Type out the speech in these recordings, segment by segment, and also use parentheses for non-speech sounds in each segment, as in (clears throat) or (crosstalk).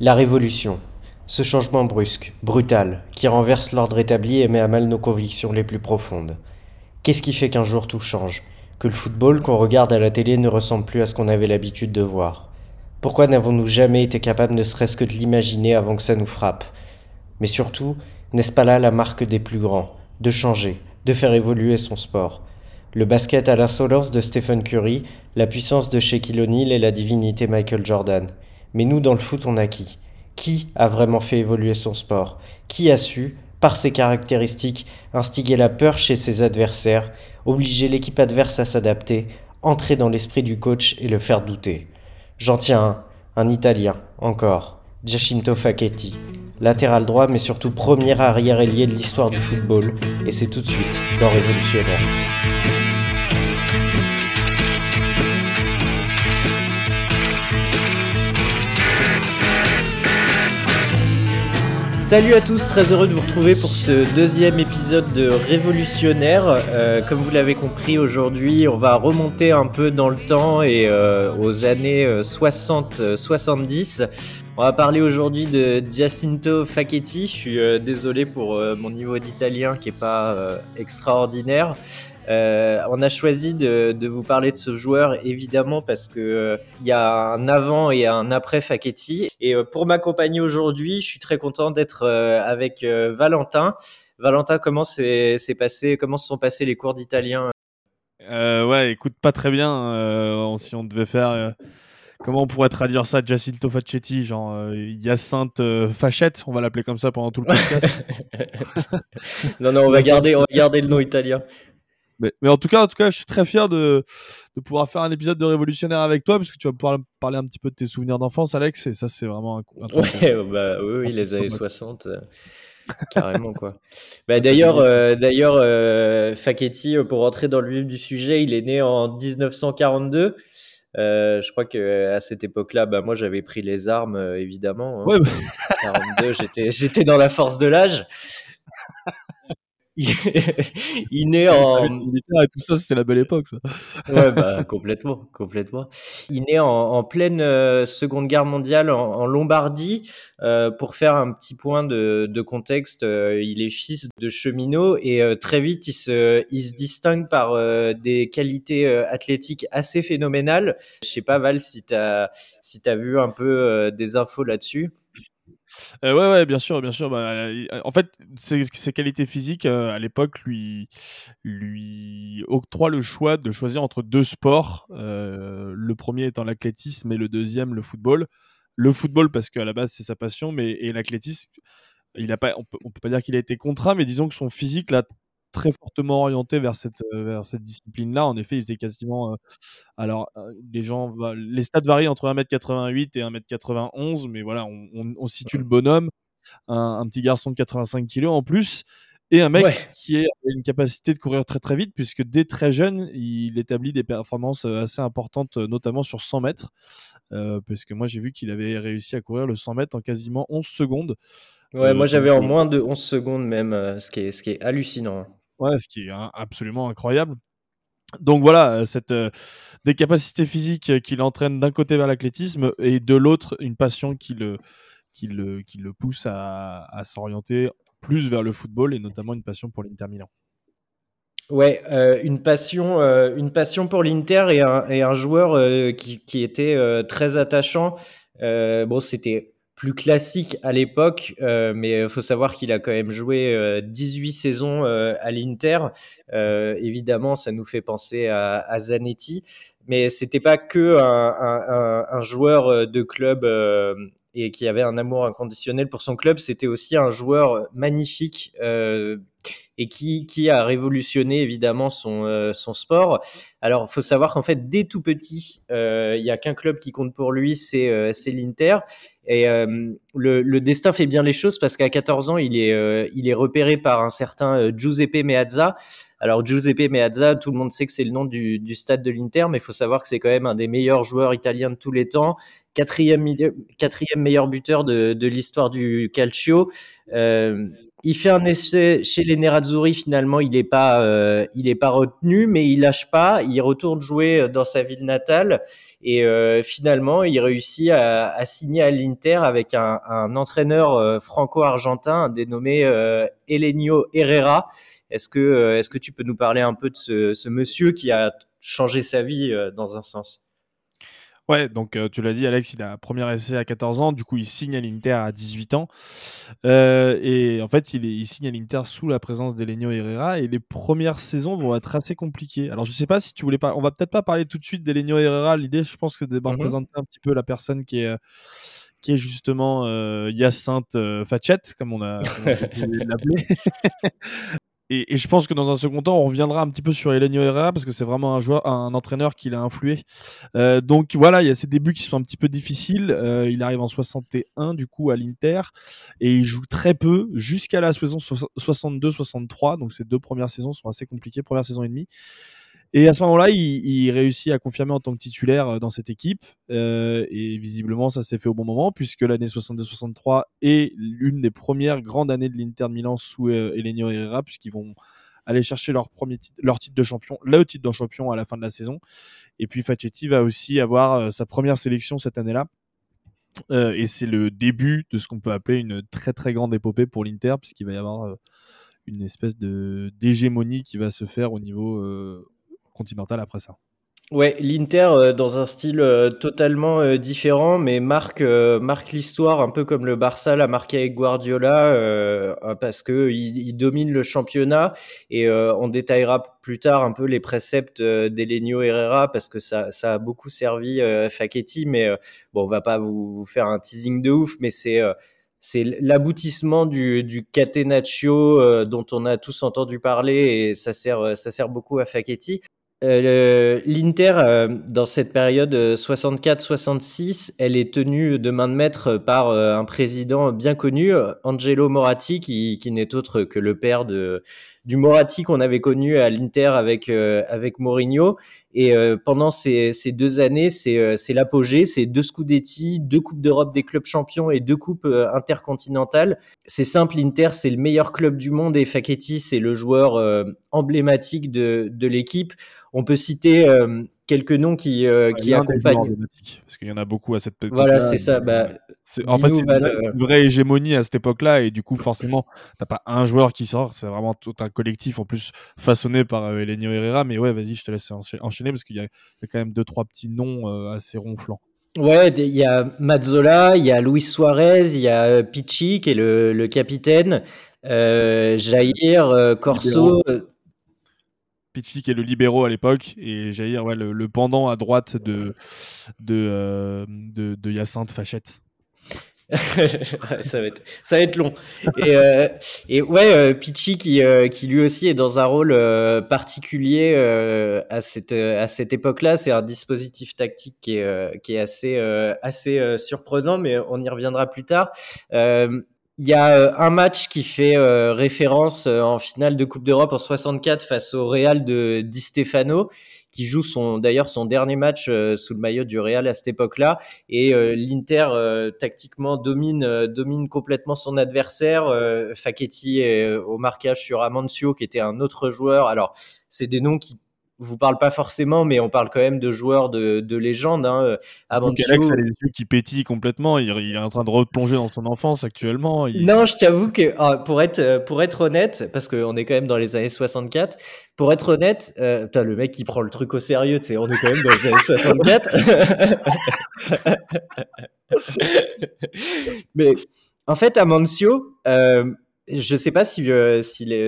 La révolution. Ce changement brusque, brutal, qui renverse l'ordre établi et met à mal nos convictions les plus profondes. Qu'est-ce qui fait qu'un jour tout change? Que le football qu'on regarde à la télé ne ressemble plus à ce qu'on avait l'habitude de voir Pourquoi n'avons-nous jamais été capables ne serait-ce que de l'imaginer avant que ça nous frappe? Mais surtout, n'est-ce pas là la marque des plus grands? De changer, de faire évoluer son sport le basket à l'insolence de Stephen Curry, la puissance de Shaquille O'Neal et la divinité Michael Jordan. Mais nous, dans le foot, on a qui? Qui a vraiment fait évoluer son sport? Qui a su, par ses caractéristiques, instiguer la peur chez ses adversaires, obliger l'équipe adverse à s'adapter, entrer dans l'esprit du coach et le faire douter? J'en tiens un, un Italien, encore, Giacinto Facchetti, latéral droit mais surtout premier arrière ailier de l'histoire du football, et c'est tout de suite dans Révolutionnaire. Salut à tous, très heureux de vous retrouver pour ce deuxième épisode de Révolutionnaire. Euh, comme vous l'avez compris, aujourd'hui, on va remonter un peu dans le temps et euh, aux années 60-70. Euh, on va parler aujourd'hui de Giacinto Facchetti. Je suis désolé pour mon niveau d'italien qui est pas extraordinaire. Euh, on a choisi de, vous parler de ce joueur évidemment parce que euh, il y a un avant et un après Facchetti. Et euh, pour m'accompagner aujourd'hui, je suis très content d'être avec Valentin. Valentin, comment s'est passé, comment se sont passés les cours d'italien? Ouais, écoute, pas très bien. si on devait faire comment on pourrait traduire ça Giacinto Facchetti, genre euh, Hyacinthe Fachette, on va l'appeler comme ça pendant tout le (laughs) podcast. non, non, on va, garder, on va garder le nom italien. Mais, en tout cas, en tout cas, je suis très fier de, de, pouvoir faire un épisode de Révolutionnaire avec toi, parce que tu vas pouvoir parler un petit peu de tes souvenirs d'enfance, Alex, et ça, c'est vraiment un, ouais, (laughs) bah, oui, oui les années 60. Euh, carrément quoi. Bah, d'ailleurs, euh, d'ailleurs, euh, Facchetti, pour rentrer dans le vif du sujet, il est né en 1942. je crois que à cette époque-là, bah, moi j'avais pris les armes évidemment. Hein. Ouais, 42, j'étais, j'étais dans la force de l'âge. (laughs) il naît en. Et tout ça, c'était la belle époque, ça. ouais, bah, (laughs) complètement, complètement. Il naît en, pleine euh, Seconde Guerre mondiale en, Lombardie. Euh, pour faire un petit point de, de contexte, euh, il est fils de cheminot et très vite, il se, il se distingue par des qualités athlétiques assez phénoménales. Je sais pas, Val, si tu as, si as vu un peu des infos là-dessus. Euh, ouais, ouais, bien sûr, bien sûr. Bah, en fait, ses, qualités physiques euh, à l'époque lui octroient le choix de choisir entre deux sports. Euh, le premier étant l'athlétisme et le deuxième le football. Le football parce qu'à la base c'est sa passion, mais et l'athlétisme, il a pas, on peut, peut pas dire qu'il a été contraint, mais disons que son physique l'a très fortement orienté vers cette, euh, vers cette discipline-là. En effet, il faisait quasiment. Euh, alors, euh, les gens, les stats varient entre 1m88 et 1m91, mais voilà, on, situe le bonhomme, un, petit garçon de 85 kg en plus, et un mec qui a une capacité de courir très très vite, puisque dès très jeune, il établit des performances assez importantes, notamment sur 100 mètres, parce que moi j'ai vu qu'il avait réussi à courir le 100 mètres en quasiment 11 secondes. Ouais, moi j'avais en moins de 11 secondes même, ce, qui est, ce qui est hallucinant. Ouais, ce qui est absolument incroyable. Donc voilà, euh, cette, euh, des capacités physiques qui l'entraînent d'un côté vers l'athlétisme et de l'autre une passion qui le, qui le, qui le pousse à, à s'orienter plus vers le football et notamment une passion pour l'Inter Milan. Ouais, euh, une passion, une passion pour l'Inter et un, et un joueur qui, qui, était très attachant. bon, c'était plus classique à l'époque, euh, mais il faut savoir qu'il a quand même joué 18 euh, saisons euh, à l'Inter. évidemment, ça nous fait penser à, à Zanetti, mais c'était pas que un, un, un, joueur de club et qui avait un amour inconditionnel pour son club, c'était aussi un joueur magnifique et qui, qui a révolutionné évidemment son, euh, son sport. Alors, il faut savoir qu'en fait, dès tout petit, euh, il y a qu'un club qui compte pour lui, c'est euh, l'Inter. Et le, le, destin fait bien les choses parce qu'à 14 ans, il est, il est repéré par un certain Giuseppe Meazza. Alors, Giuseppe Meazza, tout le monde sait que c'est le nom du, du stade de l'Inter, mais il faut savoir que c'est quand même un des meilleurs joueurs italiens de tous les temps quatrième, quatrième meilleur buteur de, de l'histoire du calcio. Euh, il fait un essai chez les Nerazzurri. Finalement, il n'est pas, euh, il est pas retenu, mais il lâche pas. Il retourne jouer euh, dans sa ville natale et euh, finalement, il réussit à, signer à l'Inter avec un, un entraîneur franco-argentin dénommé euh, Elenio Herrera. Est-ce que, est-ce que tu peux nous parler un peu de ce, ce monsieur qui a changé sa vie dans un sens? Ouais, donc euh, tu l'as dit, Alex, il a un premier essai à 14 ans, du coup il signe à l'Inter à 18 ans. Euh, et en fait, il, est, il signe à l'Inter sous la présence d'Elenio Herrera. Et les premières saisons vont être assez compliquées. Alors je sais pas si tu voulais pas, on va peut-être pas parler tout de suite d'Elenio Herrera. L'idée, je pense que c'est de Mhm. présenter un petit peu la personne qui est. qui est justement euh, Hyacinthe euh, Facette, comme on a, a (laughs) pu l'appeler. (laughs) Et, et je pense que dans un second temps, on reviendra un petit peu sur Elenio Herrera parce que c'est vraiment un joueur, un entraîneur qui l'a influé. Euh, donc voilà, il y a ces débuts qui sont un petit peu difficiles. Euh, il arrive en 61 du coup à l'Inter et il joue très peu jusqu'à la saison 62-63. Donc ces deux premières saisons sont assez compliquées, première saison et demie. Et à ce moment-là, il, réussit à confirmer en tant que titulaire euh, dans cette équipe. Euh, et visiblement, ça s'est fait au bon moment, puisque l'année 62-63 est l'une des premières grandes années de l'Inter Milan sous euh, Elenio Herrera, puisqu'ils vont aller chercher leur, premier titre, leur titre de champion, le titre de champion à la fin de la saison. Et puis Facchetti va aussi avoir euh, sa première sélection cette année-là. Et c'est le début de ce qu'on peut appeler une très très grande épopée pour l'Inter, puisqu'il va y avoir une espèce de d'hégémonie qui va se faire au niveau continental après ça. Ouais, l'Inter euh, dans un style euh, totalement euh, différent, mais marque marque l'histoire un peu comme le Barça l'a marqué avec Guardiola, euh, parce que il, domine le championnat et on détaillera plus tard un peu les préceptes d'Elenio Herrera parce que ça ça a beaucoup servi Facchetti, mais bon, on va pas vous, faire un teasing de ouf, mais c'est c'est l'aboutissement du, catenaccio dont on a tous entendu parler et ça sert ça sert beaucoup à Facchetti. Euh, L'Inter, euh, dans cette période 64-66, elle est tenue de main de maître par euh, un président bien connu, Angelo Moratti, qui n'est autre que le père de, du Moratti qu'on avait connu à l'Inter avec, euh, avec Mourinho. Et euh, pendant ces, ces, deux années, c'est l'apogée, c'est deux Scudetti, deux Coupes d'Europe des clubs champions et deux Coupes euh, intercontinentales. C'est simple, l'Inter, c'est le meilleur club du monde et Facchetti, c'est le joueur euh, emblématique de, de l'équipe. On peut citer euh, quelques noms qui, euh, qui accompagnent. Parce qu'il y en a beaucoup à cette époque. Voilà, c'est ça. Bah, en fait, c'est une, une, vraie hégémonie à cette époque-là, et du coup, forcément, t'as pas un joueur qui sort, c'est vraiment tout un collectif, en plus façonné par euh, Elenio Herrera. Mais ouais, vas-y, je te laisse enchaîner parce qu'il y, y, a quand même deux, trois petits noms euh, assez ronflants. Ouais, il y a Mazzola, il y a Luis Suarez, il y a Pichi qui est le, le capitaine, euh, Jair, euh, Corso. Qui est le libéraux à l'époque et Jair ouais, le, pendant à droite de de, euh, de, de Hyacinthe Fachette. (laughs) ça, va être, long. Et, euh, et ouais, euh, qui, euh, qui lui aussi est dans un rôle particulier à cette, à cette époque-là. C'est un dispositif tactique qui est, qui est assez, assez surprenant, mais on y reviendra plus tard. Il y a un match qui fait référence en finale de Coupe d'Europe en 64 face au Real de Di Stefano qui joue son d'ailleurs son dernier match euh, sous le maillot du Real à cette époque-là. Et euh, l'Inter euh, tactiquement domine domine complètement son adversaire Facchetti est au marquage sur Amancio qui était un autre joueur. Alors c'est des noms qui vous parle pas forcément, mais on parle quand même de joueurs de, de légende. Hein. Amancio... Alex a les yeux qui pétillent complètement. Il, il, est en train de replonger dans son enfance actuellement. Il... Non, je t'avoue que ah, pour être pour être honnête, parce qu'on est quand même dans les années 64. Pour être honnête, euh, putain, le mec qui prend le truc au sérieux, tu sais, on est quand même dans les années 64. (laughs) mais en fait, Amancio. Euh, je sais pas si, euh,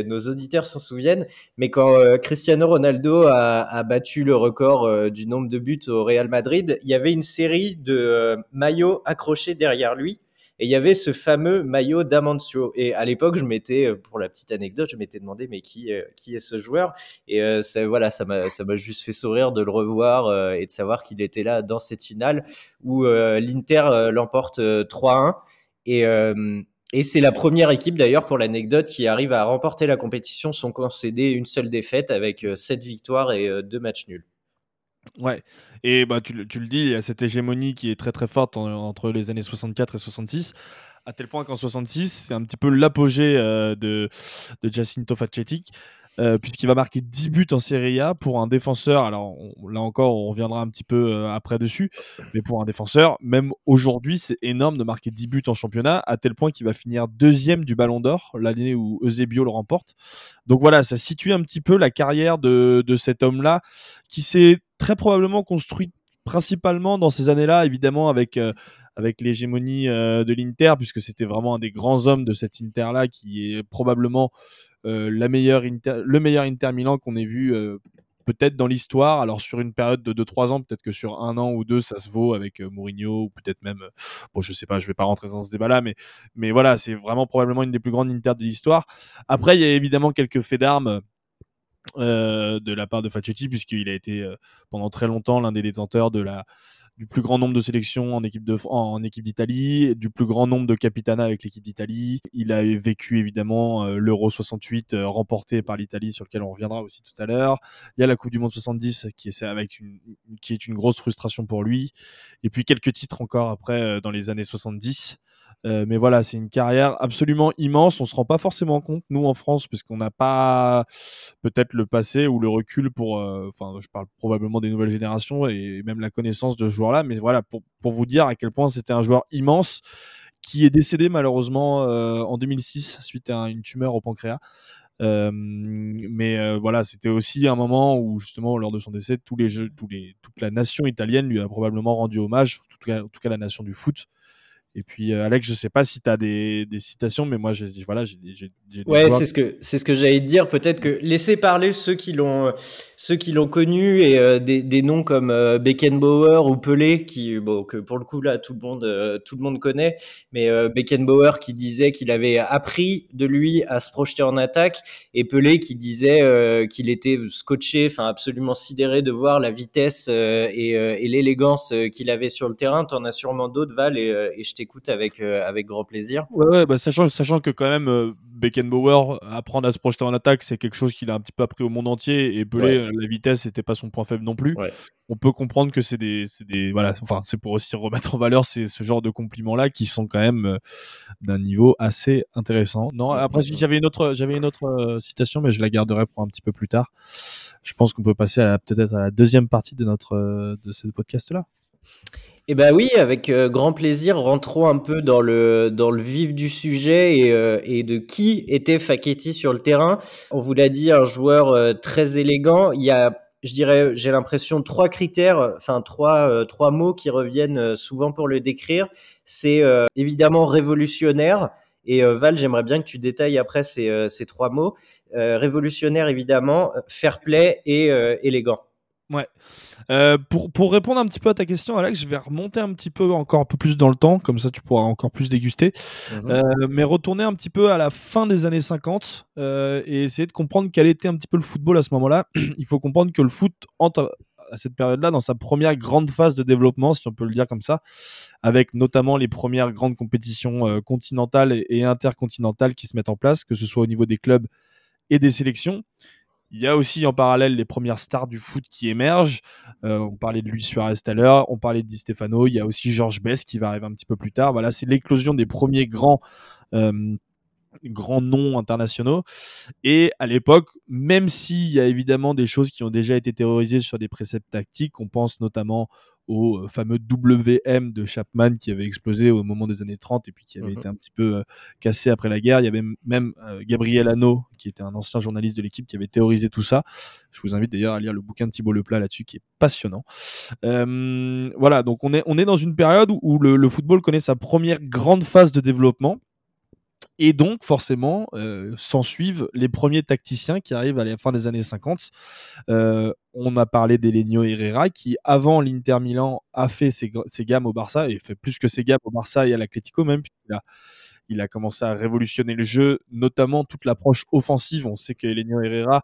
nos auditeurs s'en souviennent, mais quand euh, Cristiano Ronaldo a, battu le record euh, du nombre de buts au Real Madrid, il y avait une série de maillots accrochés derrière lui. Et il y avait ce fameux maillot d'Amancio. Et à l'époque, je m'étais, pour la petite anecdote, je m'étais demandé, mais qui, est ce joueur? Et voilà, ça m'a, juste fait sourire de le revoir et de savoir qu'il était là dans cette finale où l'Inter l'emporte 3-1. Et, et c'est la première équipe d'ailleurs pour l'anecdote qui arrive à remporter la compétition sans concéder une seule défaite avec 7 victoires et 2 matchs nuls. Ouais et bah, tu le dis, il y a cette hégémonie qui est très, très forte en entre les années 64 et 66, à tel point qu'en 66, c'est un petit peu l'apogée, heu, de de Giacinto Facchetti, heu, puisqu'il va marquer 10 buts en Serie A pour un défenseur. Alors là encore, on reviendra un petit peu, heu, après dessus, mais pour un défenseur, même aujourd'hui, c'est énorme de marquer 10 buts en championnat, à tel point qu'il va finir 2e du Ballon d'or, l'année où Eusebio le remporte. Donc voilà, ça situe un petit peu la carrière de cet homme-là, qui s'est très probablement construit principalement dans ces années-là, évidemment avec, heu, avec l'hégémonie, de l'Inter, puisque c'était vraiment un des grands hommes de cet Inter-là, qui est probablement, la meilleure le meilleur Inter Milan qu'on ait vu, heu, peut-être dans l'histoire. Alors sur une période de 2-3 ans, peut-être que sur 1 an ou 2, ça se vaut avec, heu, Mourinho ou peut-être même, bon je sais pas, je vais pas rentrer dans ce débat-là, mais mais voilà, c'est vraiment probablement une des plus grandes Inter de l'histoire. Après, il y a évidemment quelques faits d'armes, de la part de Facchetti, puisqu'il a été, pendant très longtemps l'un des détenteurs de la du plus grand nombre de sélections en équipe de en équipe d'Italie, du plus grand nombre de capitanats avec l'équipe d'Italie. Il a vécu évidemment, heu, l'Euro 68, heu, remporté par l'Italie, sur lequel on reviendra aussi tout à l'heure. Il y a la Coupe du monde 70 qui est avec une qui est une grosse frustration pour lui et puis quelques titres encore après, heu, dans les années 70. Heu, mais voilà, c'est une carrière absolument immense. On se rend pas forcément compte, nous, en France, puisqu'on n'a pas peut-être le passé ou le recul pour, heu, enfin, je parle probablement des nouvelles générations et même la connaissance de ce joueur-là. Mais voilà, pour pour vous dire à quel point c'était un joueur immense qui est décédé malheureusement, heu, en 2006 suite à une tumeur au pancréas. Mais voilà, c'était aussi un moment où justement lors de son décès, tous les tous les toute la nation italienne lui a probablement rendu hommage, en tout cas la nation du foot. Et puis, heu, Alex, je sais pas si tu as des des citations, mais moi j'ai voilà, j'ai Ouais, c'est ce que c'est ce que j'allais te dire. Peut-être que laisser parler ceux qui l'ont ceux qui l'ont connu et euh, des, des noms comme euh, Beckenbauer ou Pelé, qui bon que pour le coup là tout le monde euh, tout le monde connaît, mais euh, Beckenbauer qui disait qu'il avait appris de lui à se projeter en attaque et Pelé qui disait euh, qu'il était scotché, enfin absolument sidéré de voir la vitesse euh, et, euh, et l'élégance euh, qu'il avait sur le terrain. T'en as sûrement d'autres, Val, et, euh, et je t'écoute avec euh, avec grand plaisir. Ouais, ouais, bah, sachant sachant que quand même, heu, Beckenbauer, apprendre à se projeter en attaque, c'est quelque chose qu'il a un petit peu appris au monde entier et Pelé, Ouais. heu, la vitesse était pas son point faible non plus. Ouais. On peut comprendre que c'est des des voilà, enfin, c'est pour aussi remettre en valeur ces ce genre de compliments-là qui sont quand même, d'un niveau assez intéressant. Non, après j'avais une autre j'avais une autre, citation, mais je la garderai pour un petit peu plus tard. Je pense qu'on peut passer peut-être à la deuxième partie de notre, de ce podcast-là. Eh ben oui, avec euh, grand plaisir, rentrons un peu dans le, vif du sujet et, euh, et de qui était Facchetti sur le terrain. On vous l'a dit, un joueur euh, très élégant. Il y a, je dirais, j'ai l'impression, trois critères, enfin trois, trois mots qui reviennent souvent pour le décrire. C'est évidemment révolutionnaire. Et Val, j'aimerais bien que tu détailles après ces, ces trois mots. Révolutionnaire, évidemment, fair play et élégant. Ouais. Euh, pour, pour répondre un petit peu à ta question, Alex, je vais remonter un petit peu encore un peu plus dans le temps, comme ça tu pourras encore plus déguster. Mhm. Euh, mais retourner un petit peu à la fin des années 50 euh, et essayer de comprendre quel était un petit peu le football à ce moment-là. (clears throat) Il faut comprendre que le foot entre à cette période-là dans sa première grande phase de développement, si on peut le dire comme ça, avec notamment les premières grandes compétitions continentales et intercontinentales qui se mettent en place, que ce soit au niveau des clubs et des sélections. Il y a aussi en parallèle les premières stars du foot qui émergent. Euh, on parlait de Luis Suarez tout à l'heure, on parlait de Di Stefano, il y a aussi Georges Best qui va arriver un petit peu plus tard. Voilà, c'est l'éclosion des premiers grands, euh, grands noms internationaux. Et à l'époque, même s'il y a évidemment des choses qui ont déjà été théorisées sur des préceptes tactiques, on pense notamment au euh, fameux WM de Chapman qui avait explosé au moment des années 30 et puis qui avait Mhm. été un petit peu euh, cassé après la guerre. Il y avait même euh, Gabriel Hanno, qui était un ancien journaliste de l'équipe, qui avait théorisé tout ça. Je vous invite d'ailleurs à lire le bouquin de Thibault Leplat là-dessus, qui est passionnant. Euh, voilà, donc on est, on est dans une période où, où le, le football connaît sa première grande phase de développement. Et donc, forcément, euh, s'en suivent les premiers tacticiens qui arrivent à la fin des années 50. Euh, on a parlé d'Elenio Herrera, qui, avant l'Inter Milan, a fait ses, ses gammes au Barça, et fait plus que ses gammes au Barça et à l'Atlético même, puisqu'il a, il a commencé à révolutionner le jeu, notamment toute l'approche offensive. On sait que Elenio Herrera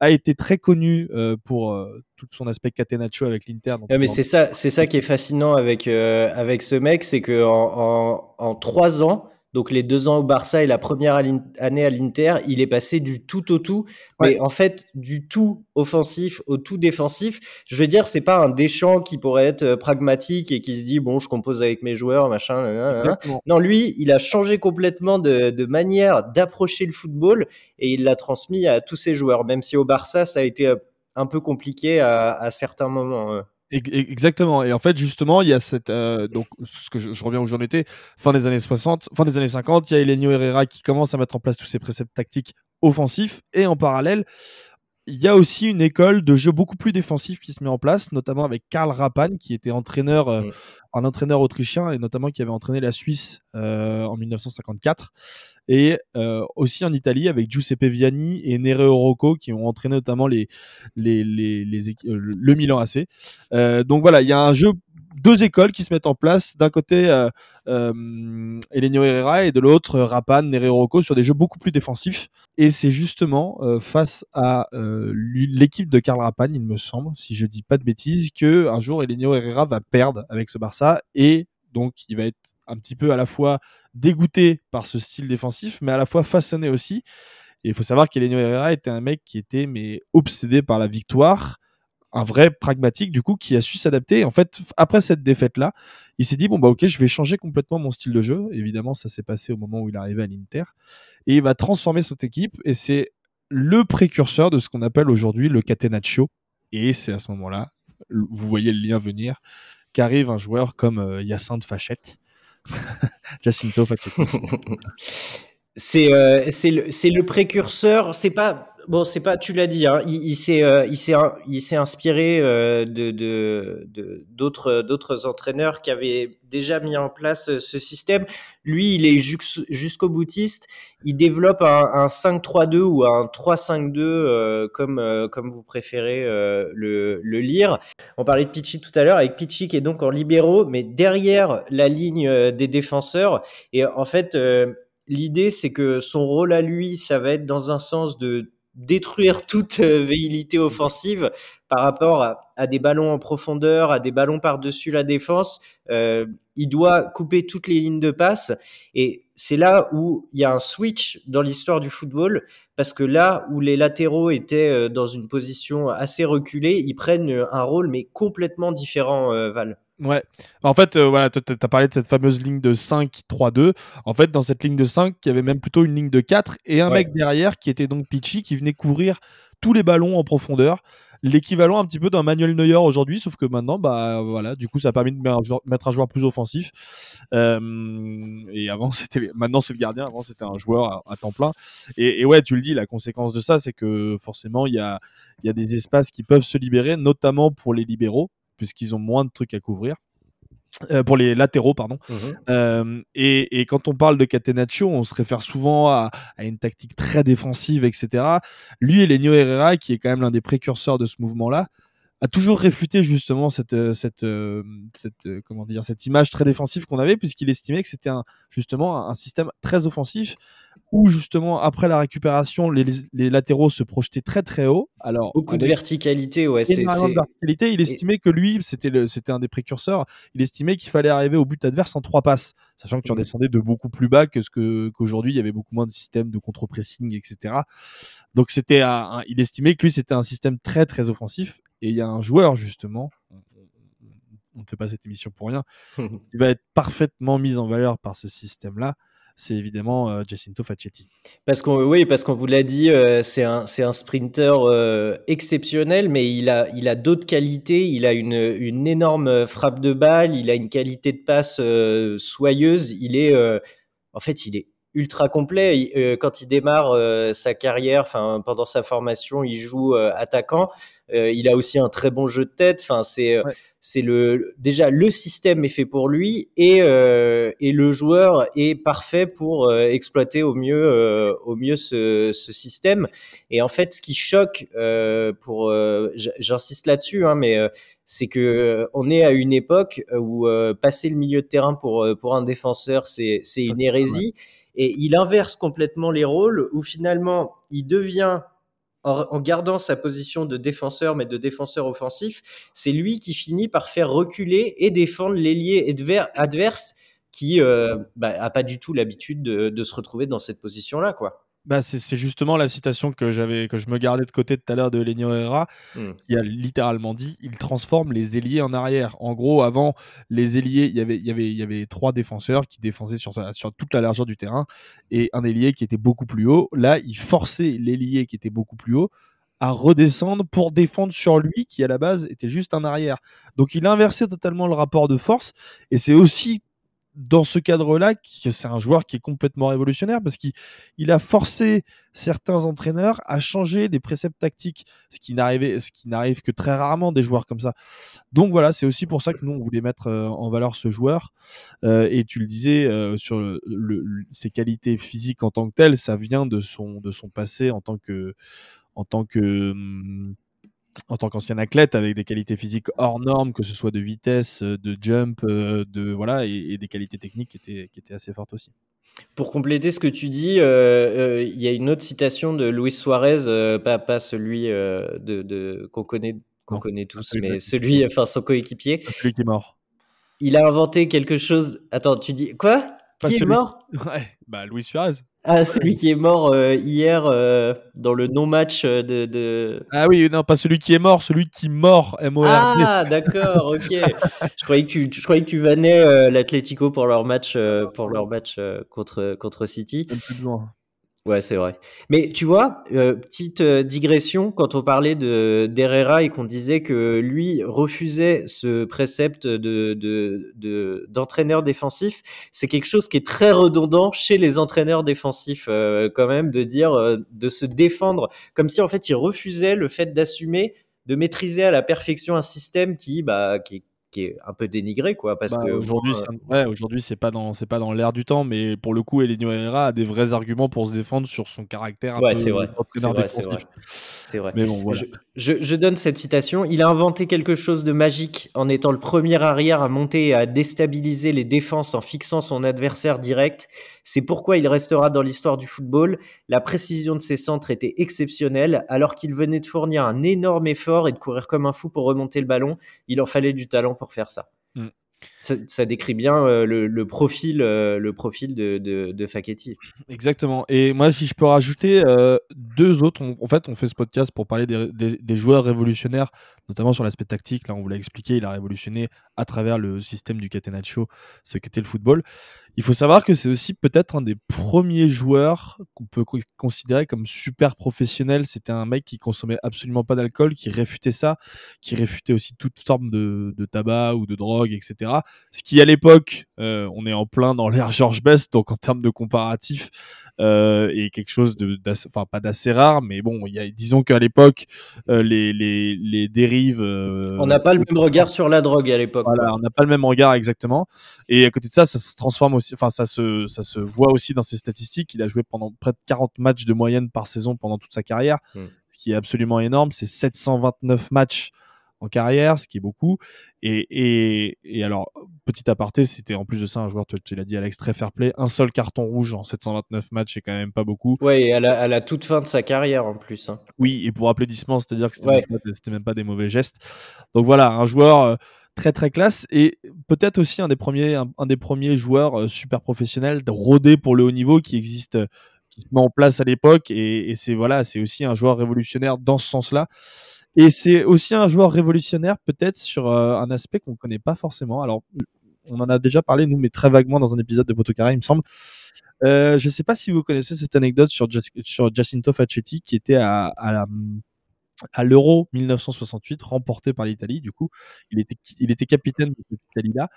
a été très connu euh, pour euh, tout son aspect catenaccio avec l'Inter. Ouais, mais on- c'est ça, c'est ça qui est fascinant avec euh, avec ce mec, c'est que en, en, en trois ans, Donc les deux ans au Barça et la première année à l'Inter, il est passé du tout au tout, mais en fait du tout offensif au tout défensif. Je veux dire, c'est pas un Deschamps qui pourrait être euh, pragmatique et qui se dit bon, je compose avec mes joueurs, machin. Non, lui, il a changé complètement de, manière d'approcher le football et il l'a transmis à tous ses joueurs. Même si au Barça, ça a été euh, un peu compliqué à, certains moments. Exactement. Et en fait, justement, il y a cette. Euh, donc, ce que je, reviens où j'en étais, fin des années 60, fin des années 50, il y a Elenio Herrera qui commence à mettre en place tous ces préceptes tactiques offensifs. Et en parallèle, il y a aussi une école de jeu beaucoup plus défensif qui se met en place, notamment avec Karl Rappan, qui était entraîneur, euh, mm. un entraîneur autrichien et notamment qui avait entraîné la Suisse euh, en 1954. Et euh, aussi en Italie avec Giuseppe Viani et Nereo Rocco qui ont entraîné notamment les, les, les, les le Milan AC. donc voilà, il y a un jeu deux écoles qui se mettent en place. D'un côté, euh, euh, Elenio Herrera et de l'autre, Rapan, Nereo Rocco sur des jeux beaucoup plus défensifs. Et c'est justement euh, face à l'équipe de Karl Rapan, il me semble, si je dis pas de bêtises, que un jour Elenio Herrera va perdre avec ce Barça et donc il va être un petit peu à la fois dégoûté par ce style défensif, mais à la fois façonné aussi. Et il faut savoir qu'Elenio Herrera était un mec qui était mais obsédé par la victoire un vrai pragmatique du coup qui a su s'adapter. En fait, après cette défaite là, il s'est dit bon bah ok, je vais changer complètement mon style de jeu. Évidemment, ça s'est passé au moment où il arrivait à l'Inter et il va transformer cette équipe et c'est le précurseur de ce qu'on appelle aujourd'hui le catenaccio. Et c'est à ce moment-là, vous voyez le lien venir, qu'arrive un joueur comme euh, Yacinthe Fachette, (laughs) Jacinto Fachette. (laughs) c'est euh, c'est le, le précurseur, c'est pas bon, c'est pas, tu l'as dit, hein, il, s'est, euh, il s'est, il s'est inspiré euh, de, de, d'autres, d'autres entraîneurs qui avaient déjà mis en place euh, ce système. Lui, il est jusqu'au boutiste. Il développe un, un 5-3-2 ou un 3-5-2, comme, comme vous préférez le, le lire. On parlait de Pichi tout à l'heure, avec Pichi qui est donc en libéraux, mais derrière la ligne des défenseurs. Et en fait, l'idée, c'est que son rôle à lui, ça va être dans un sens de détruire toute euh, véhilité offensive par rapport à, des ballons en profondeur, à des ballons par-dessus la défense. Euh, il doit couper toutes les lignes de passe. Et c'est là où il y a un switch dans l'histoire du football, parce que là où les latéraux étaient euh, dans une position assez reculée, ils prennent un rôle mais complètement différent, Val. Ouais. En fait, euh, voilà, tu as parlé de cette fameuse ligne de 5-3-2. En fait, dans cette ligne de 5, il y avait même plutôt une ligne de 4 et un mec derrière qui était donc Pitchy qui venait couvrir tous les ballons en profondeur. L'équivalent un petit peu d'un Manuel Neuer aujourd'hui, sauf que maintenant, bah voilà, du coup, ça a permis de mettre un joueur, plus offensif. Euh, et avant, (laughs) c'était, maintenant c'est le gardien. Avant, c'était un joueur à, temps plein. Et, ouais, tu le dis, la conséquence de ça, c'est que forcément, il y a, y a des espaces qui peuvent se libérer, notamment pour les libéraux puisqu'ils ont moins de trucs à couvrir. Euh, pour les latéraux, pardon. Mmh euh, et, quand on parle de Catenaccio, on se réfère souvent à, une tactique très défensive, etc. Lui, Elenio Herrera, qui est quand même l'un des précurseurs de ce mouvement-là, a toujours réfuté justement cette, euh, cette, cette, comment dire, cette image très défensive qu'on avait, puisqu'il estimait que c'était un, justement un système très offensif où justement après la récupération, les, latéraux se projetaient très très haut. Alors beaucoup de verticalité, ouais. C'est de verticalité. Il estimait que lui, c'était c'était un des précurseurs. Il estimait qu'il fallait arriver au but adverse en trois passes, sachant que tu en mmh. descendais de beaucoup plus bas que ce que qu'aujourd'hui il y avait beaucoup moins de systèmes de contre-pressing, etc. Donc c'était il estimait que lui c'était un système très très offensif. Et il y a un joueur justement, on ne fait pas cette émission pour rien, (laughs) qui va être parfaitement mis en valeur par ce système-là c'est évidemment euh, Jacinto Facchetti. Parce qu'on, oui, parce qu'on vous l'a dit, euh, c'est un, c'est un sprinter euh, exceptionnel, mais il a, il a d'autres qualités. Il a une, une énorme frappe de balle, il a une qualité de passe soyeuse. Il est, en fait, il est ultra complet. quand il démarre sa carrière, enfin pendant sa formation, il joue attaquant. il a aussi un très bon jeu de tête. Enfin, c'est c'est le déjà le système est fait pour lui et euh, et le joueur est parfait pour euh, exploiter au mieux euh, au mieux ce, ce, système et en fait ce qui choque pour j'insiste là-dessus hein, mais c'est que on est à une époque où passer le milieu de terrain pour pour un défenseur c'est c'est une hérésie et il inverse complètement les rôles où finalement il devient en, gardant sa position de défenseur, mais de défenseur offensif, c'est lui qui finit par faire reculer et défendre l'ailier adverse qui euh, bah, pas du tout l'habitude de, de, se retrouver dans cette position-là, quoi. Bah, c'est justement la citation que j'avais que je me gardais de côté tout à l'heure de Lenio Herrera, mmh. qui a littéralement dit il transforme les ailiers en arrière. En gros, avant les ailiers, il y avait il y avait il y avait trois défenseurs qui défensaient sur sur toute la largeur du terrain et un ailier qui était beaucoup plus haut. Là, il forçait l'ailier qui était beaucoup plus haut à redescendre pour défendre sur lui qui à la base était juste un arrière. Donc il inversait totalement le rapport de force et c'est aussi dans ce cadre-là, c'est un joueur qui est complètement révolutionnaire parce qu'il a forcé certains entraîneurs à changer des préceptes tactiques, ce qui n'arrive que très rarement des joueurs comme ça. Donc voilà, c'est aussi pour ça que nous on voulait mettre euh, en valeur ce joueur. Euh, et tu le disais euh, sur ses qualités physiques en tant que telles, ça vient de son de son passé en tant que en tant que hum, en tant qu'ancien athlète avec des qualités physiques hors normes, que ce soit de vitesse, euh, de jump, euh, de voilà, et, des qualités techniques qui étaient, qui étaient assez fortes aussi. Pour compléter ce que tu dis, euh, il y a une autre citation de Luis Suarez, pas, pas celui de, de qu'on connaît, qu'on connaît tous, mais celui, enfin son coéquipier. Celui qui est mort. Il a inventé quelque chose. Attends, tu dis quoi? Qui est mort? (laughs) Ouais, bah Luis Suarez. Ah, celui qui est mort euh, hier euh, dans le non-match euh, de, de, Ah oui, non, pas celui qui est mort, celui qui mort, m o r Ah, d'accord, ok. (laughs) je, croyais que tu, je croyais que tu vannais l'Atlético pour leur match, pour leur match contre, contre City. Ouais, c'est vrai. Mais tu vois, euh, petite euh, digression, quand on parlait de d'Herrera et qu'on disait que lui refusait ce précepte de, de, d'entraîneur défensif, c'est quelque chose qui est très redondant chez les entraîneurs défensifs euh, quand même, de dire de se défendre, comme si en fait il refusait le fait d'assumer, de maîtriser à la perfection un système qui, bah, qui, qui est un peu dénigré quoi parce bah, que aujourd'hui ouais, aujourd'hui c'est pas dans c'est pas dans l'air du temps mais pour le coup Elenio Herrera a des vrais arguments pour se défendre sur son caractère ouais, c'est vrai c'est vrai, mais bon, voilà. je, je, donne cette citation il a inventé quelque chose de magique en étant le premier arrière à monter et à déstabiliser les défenses en fixant son adversaire direct c'est pourquoi il restera dans l'histoire du football. La précision de ses centres était exceptionnelle. Alors qu'il venait de fournir un énorme effort et de courir comme un fou pour remonter le ballon, il en fallait du talent pour faire ça. Mm. Ça, décrit bien euh, le, profil, euh, le profil de, de, de Exactement. Et moi, si je peux rajouter euh, deux autres, en fait, on fait ce podcast pour parler des, des joueurs révolutionnaires, notamment sur l'aspect tactique. Là, on vous l'a expliqué, il a révolutionné à travers le système du catenaccio ce qu'était le football. Il faut savoir que c'est aussi peut-être un des premiers joueurs qu'on peut considérer comme super professionnel. C'était un mec qui consommait absolument pas d'alcool, qui réfutait ça, qui réfutait aussi toute forme de, tabac ou de drogue, etc. Ce qui à l'époque, euh, on est en plein dans l'ère George Best, donc en termes de comparatif, euh, et quelque chose de, enfin pas d'assez rare, mais bon, y a, disons qu'à l'époque, euh, les, les, les, dérives. On n'a pas le même regard sur la drogue à l'époque. Voilà, on n'a pas le même regard exactement. Et à côté de ça, ça se transforme aussi, enfin ça se, ça se voit aussi dans ses statistiques. Il a joué pendant près de 40 matchs de moyenne par saison pendant toute sa carrière, hmm. ce qui est absolument énorme. C'est 729 matchs en carrière, ce qui est beaucoup. Et, et, et alors, petit aparté, c'était en plus de ça un joueur, tu, tu l'as dit, Alex, très fair play. Un seul carton rouge en 729 matchs, c'est quand même pas beaucoup. Ouais, et à la, à la toute fin de sa carrière en plus. Hein. Oui, et pour applaudissements, c'est-à-dire que c'était même, même, pas des mauvais gestes. Donc voilà, un joueur euh, très très classe et peut-être aussi un des premiers, un, des premiers joueurs euh, super professionnels rodés pour le haut niveau qui existe qui se met en place à l'époque et, et c'est voilà c'est aussi un joueur révolutionnaire dans ce sens-là et c'est aussi un joueur révolutionnaire, peut-être sur euh, un aspect qu'on ne connaît pas forcément. Alors, on en a déjà parlé, nous, mais très vaguement dans un épisode de Botocara, il me semble. Euh, je ne sais pas si vous connaissez cette anecdote sur, Jacinto Facchetti, qui était à, à à l'Euro 1968, remporté par l'Italie. Du coup, il était, il était capitaine de cette Italie-là.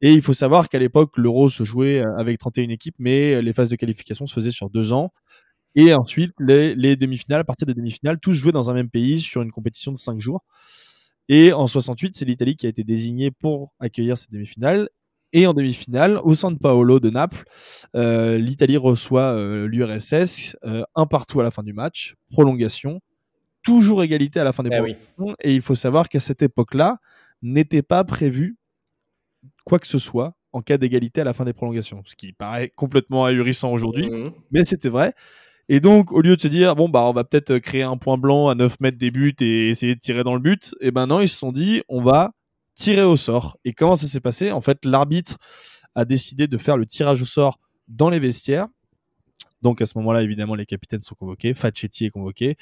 Et il faut savoir qu'à l'époque, l'Euro se jouait euh, avec 31 équipes, mais les phases de qualification se faisaient sur deux ans. Et ensuite, les, les demi-finales, à partir des demi-finales, tous joués dans un même pays sur une compétition de 5 jours. Et en 68, c'est l'Italie qui a été désignée pour accueillir ces demi-finales. Et en demi-finale, au San Paolo de Naples, euh, l'Italie reçoit euh, l'URSS, euh, un partout à la fin du match, prolongation, toujours égalité à la fin des eh Et il faut savoir qu'à cette époque-là, n'était pas prévu quoi que ce soit en cas d'égalité à la fin des prolongations. Ce qui paraît complètement ahurissant aujourd'hui, mmh. mais c'était vrai. Et donc, au lieu de se dire, bon, bah, on va peut-être créer un point blanc à 9 mètres des buts et essayer de tirer dans le but, et ben non, ils se sont dit, on va tirer au sort. Et comment ça s'est passé? En fait, l'arbitre a décidé de faire le tirage au sort dans les vestiaires. Donc à ce moment-là, évidemment, les capitaines sont convoqués, Facchetti est convoqué.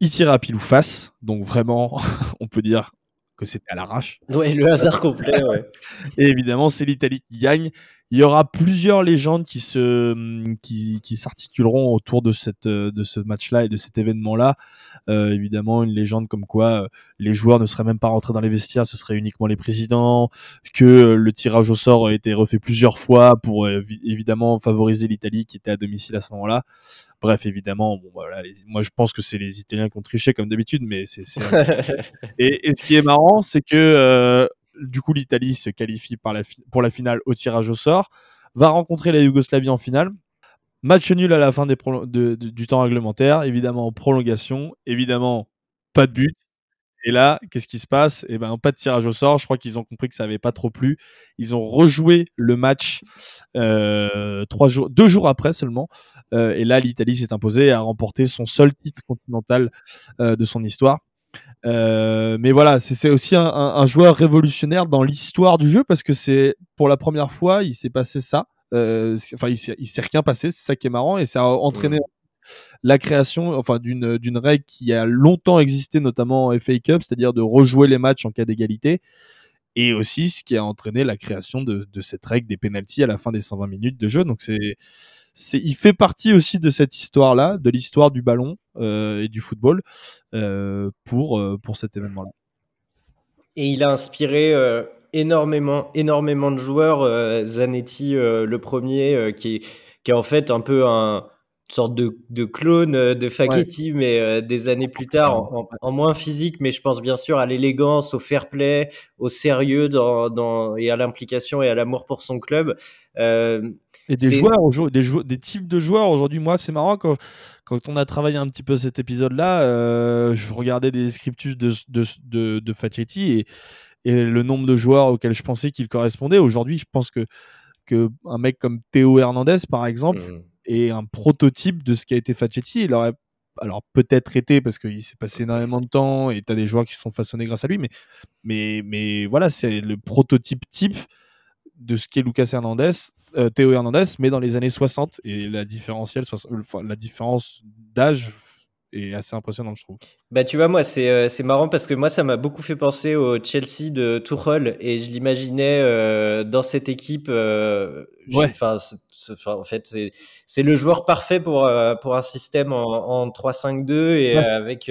Il tire à pile ou face, donc vraiment, (laughs) on peut dire que c'était à l'arrache. Ouais, le hasard complet, ouais. (laughs) Et évidemment, c'est l'Italie qui gagne. Il y aura plusieurs légendes qui se hum, qui, qui s'articuleront autour de cette de ce match-là et de cet événement-là. Euh, évidemment, une légende comme quoi euh, les joueurs ne seraient même pas rentrés dans les vestiaires, ce serait uniquement les présidents, que euh, le tirage au sort a été refait plusieurs fois pour euh, évidemment favoriser l'Italie qui était à domicile à ce moment-là. Bref, évidemment, bon, voilà, les- moi je pense que c'est les Italiens qui ont triché comme d'habitude, mais c'est. (laughs) Et, et ce qui est marrant, c'est que euh, du coup l'Italie se qualifie par la fi- pour la finale au tirage au sort, va rencontrer la Yougoslavie en finale. Match nul à la fin des prolo- de- de- du temps réglementaire, évidemment prolongation, évidemment pas de but. Et là, qu'est-ce qui se passe? Eh ben, pas de tirage au sort. Je crois qu'ils ont compris que ça avait pas trop plu. Ils ont rejoué le match euh, trois jours, deux jours après seulement. Euh, et là, l'Italie s'est imposée et a remporté son seul titre continental euh, de son histoire. Mais voilà, c'est aussi un, joueur révolutionnaire dans l'histoire du jeu parce que c'est pour la première fois, il s'est passé ça. Enfin, il s'est rien passé, c'est ça qui est marrant et ça a entraîné la création, enfin d'une d'une règle qui a longtemps existé, notamment en FA Cup, c'est-à-dire de rejouer les matchs en cas d'égalité, et aussi ce qui a entraîné la création de, de cette règle des pénalties à la fin des 120 minutes de jeu. Donc c'est c'est, il fait partie aussi de cette histoire-là, de l'histoire du ballon euh, et du football euh, pour euh, pour cet événement-là. Et il a inspiré énormément, énormément de joueurs. Zanetti, le premier, qui, qui est en fait un peu un une sorte de, de clone euh, de Facchetti, mais euh, des années plus tard, en, en- en moins physique, mais je pense bien sûr à l'élégance, au fair play, au sérieux dans, dans, et à l'implication et à l'amour pour son club. Euh, Et des joueurs, des, des types de joueurs aujourd'hui. Moi, c'est marrant quand, quand on a travaillé un petit peu cet épisode-là, euh, je regardais des descriptifs de, de, de, de Facchetti et, et le nombre de joueurs auxquels je pensais qu'il correspondait. Aujourd'hui, je pense que, que un mec comme Théo Hernandez, par exemple, mm. Est un prototype de ce qui a été Facchetti. Il aurait alors peut-être été parce qu'il s'est passé énormément de temps et tu as des joueurs qui se sont façonnés grâce à lui, mais, mais, mais voilà, c'est le prototype type de ce qu'est Lucas Hernandez, euh, Théo Hernandez, mais dans les années 60. Et la, différentielle, la différence d'âge est assez impressionnante, je trouve. Bah tu vois moi c'est euh, c'est marrant parce que moi ça m'a beaucoup fait penser au Chelsea de Tuchel et je l'imaginais euh, dans cette équipe euh, Ouais. en fait c'est c'est le joueur parfait pour euh, pour un système en, en 3-5-2 et Ouais. avec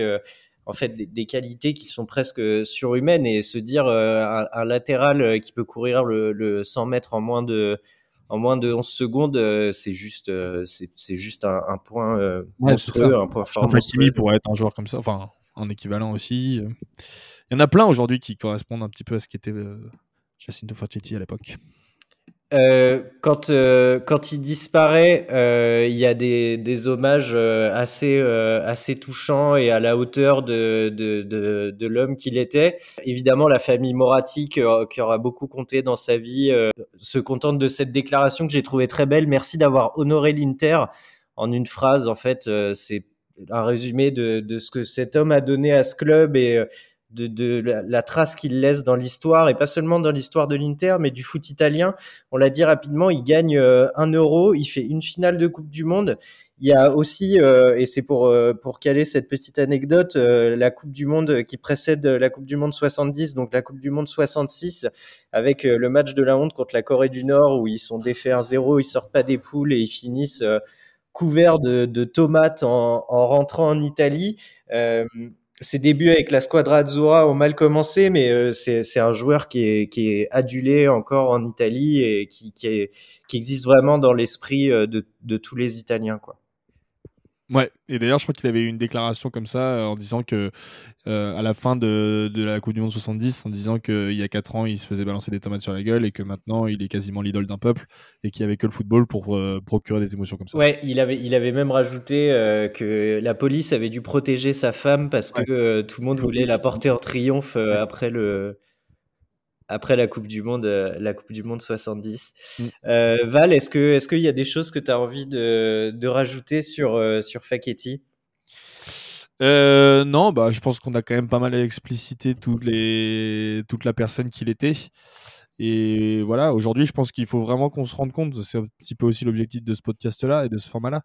en fait des, des qualités qui sont presque surhumaines et se dire un, un latéral qui peut courir le, le 100 mètres en moins de en moins de 11 secondes euh, c'est juste euh, c'est juste un, un point euh, Ouais, monstrueux un point Je fort Hakimi pourrait être un joueur comme ça, enfin un équivalent aussi. euh. Il y en a plein aujourd'hui qui correspondent un petit peu à ce qu'était euh, Jacinto Facchetti à l'époque. Euh, quand, euh, quand il disparaît, euh, il y a des, des hommages assez, assez touchants et à la hauteur de, de, de, l'homme qu'il était. Évidemment, la famille Moratti, qui, qui aura beaucoup compté dans sa vie, se contente de cette déclaration que j'ai trouvée très belle. Merci d'avoir honoré l'Inter en une phrase. En fait, c'est un résumé de, de ce que cet homme a donné à ce club et de, la, trace qu'il laisse dans l'histoire, et pas seulement dans l'histoire de l'Inter, mais du foot italien on l'a dit rapidement, il gagne euh, un euro, il fait une finale de Coupe du Monde. Il y a aussi, euh, et c'est pour, euh, pour caler cette petite anecdote, la Coupe du Monde qui précède la Coupe du Monde 70, donc la Coupe du Monde 66, avec le match de la honte contre la Corée du Nord, où ils sont défaits 1-0, ils sortent pas des poules et ils finissent couverts de, tomates en, en rentrant en Italie. Ses débuts avec la Squadra Azzurra ont mal commencé, mais euh, c'est un joueur qui est, qui adulé encore en Italie et qui, qui existe vraiment dans l'esprit euh, de, de tous les Italiens. Quoi. Ouais, et d'ailleurs, je crois qu'il avait eu une déclaration comme ça euh, en disant que euh, à la fin de, de la Coupe du Monde 70, en disant qu'il y a 4 ans, il se faisait balancer des tomates sur la gueule et que maintenant, il est quasiment l'idole d'un peuple et qu'il n'y avait que le football pour euh, procurer des émotions comme ça. Ouais, il avait, il avait même rajouté euh, que la police avait dû protéger sa femme parce que Ouais. tout le monde voulait la porter en triomphe Ouais. après le après la Coupe du Monde, euh, la Coupe du Monde 70. Mm. Euh, Val, est-ce que est-ce qu'il y a des choses que tu as envie de, de rajouter sur euh, sur Facchetti Euh, non, bah, je pense qu'on a quand même pas mal explicité tous les... toute la personne qu'il était. Et voilà, aujourd'hui, je pense qu'il faut vraiment qu'on se rende compte, c'est un petit peu aussi l'objectif de ce podcast-là et de ce format-là,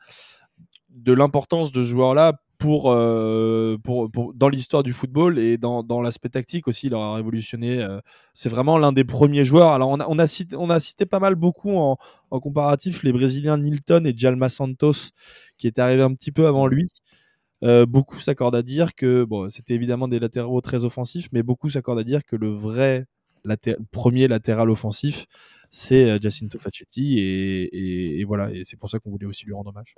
de l'importance de ce joueur-là euh, pour, dans l'histoire du football et dans, dans l'aspect tactique aussi, il aura révolutionné. Euh, c'est vraiment l'un des premiers joueurs. Alors, on a, on a, cité, on a cité pas mal beaucoup en, en comparatif les Brésiliens Nilton et Jalma Santos, qui étaient arrivés un petit peu avant lui. Euh, beaucoup s'accordent à dire que, bon, c'était évidemment des latéraux très offensifs, mais beaucoup s'accordent à dire que le vrai premier latéral offensif, c'est Jacinto Facchetti. Et, et, et voilà, et c'est pour ça qu'on voulait aussi lui rendre hommage.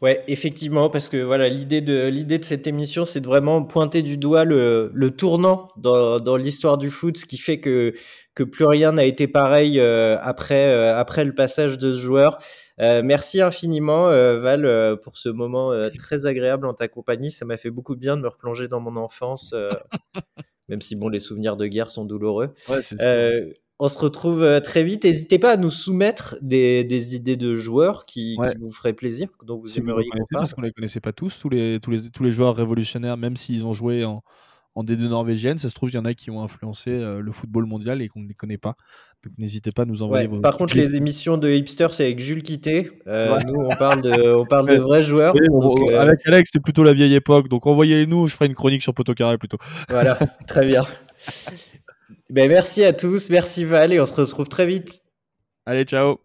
Ouais, effectivement, parce que voilà, l'idée de l'idée de cette émission, c'est de vraiment pointer du doigt le, le tournant dans, dans l'histoire du foot, ce qui fait que que plus rien n'a été pareil euh, après euh, après le passage de ce joueur. Euh, merci infiniment Val pour ce moment très agréable en ta compagnie. Ça m'a fait beaucoup de bien de me replonger dans mon enfance, (laughs) même si bon, les souvenirs de guerre sont douloureux. Ouais, on se retrouve euh, très vite. N'hésitez pas à nous soumettre des, des idées de joueurs qui, ouais. qui, vous feraient plaisir, dont vous si aimeriez parle. Parce qu'on ne les connaissait pas tous, tous les, tous les, tous les joueurs révolutionnaires, même s'ils ont joué en, en D2 norvégienne. Ça se trouve, il y en a qui ont influencé euh, le football mondial et qu'on ne les connaît pas. Donc n'hésitez pas à nous envoyer ouais, vos. Par contre, les émissions de hipster, c'est avec Jules Quitté. Euh, ouais. Nous, on parle de, on parle de (laughs) vrais joueurs. Oui, donc, on, euh... Avec Alex, c'est plutôt la vieille époque. Donc envoyez-les-nous, je ferai une chronique sur Potocaré plutôt. Voilà, (laughs) très bien. Ben, merci à tous, merci Val et on se retrouve très vite. Allez, ciao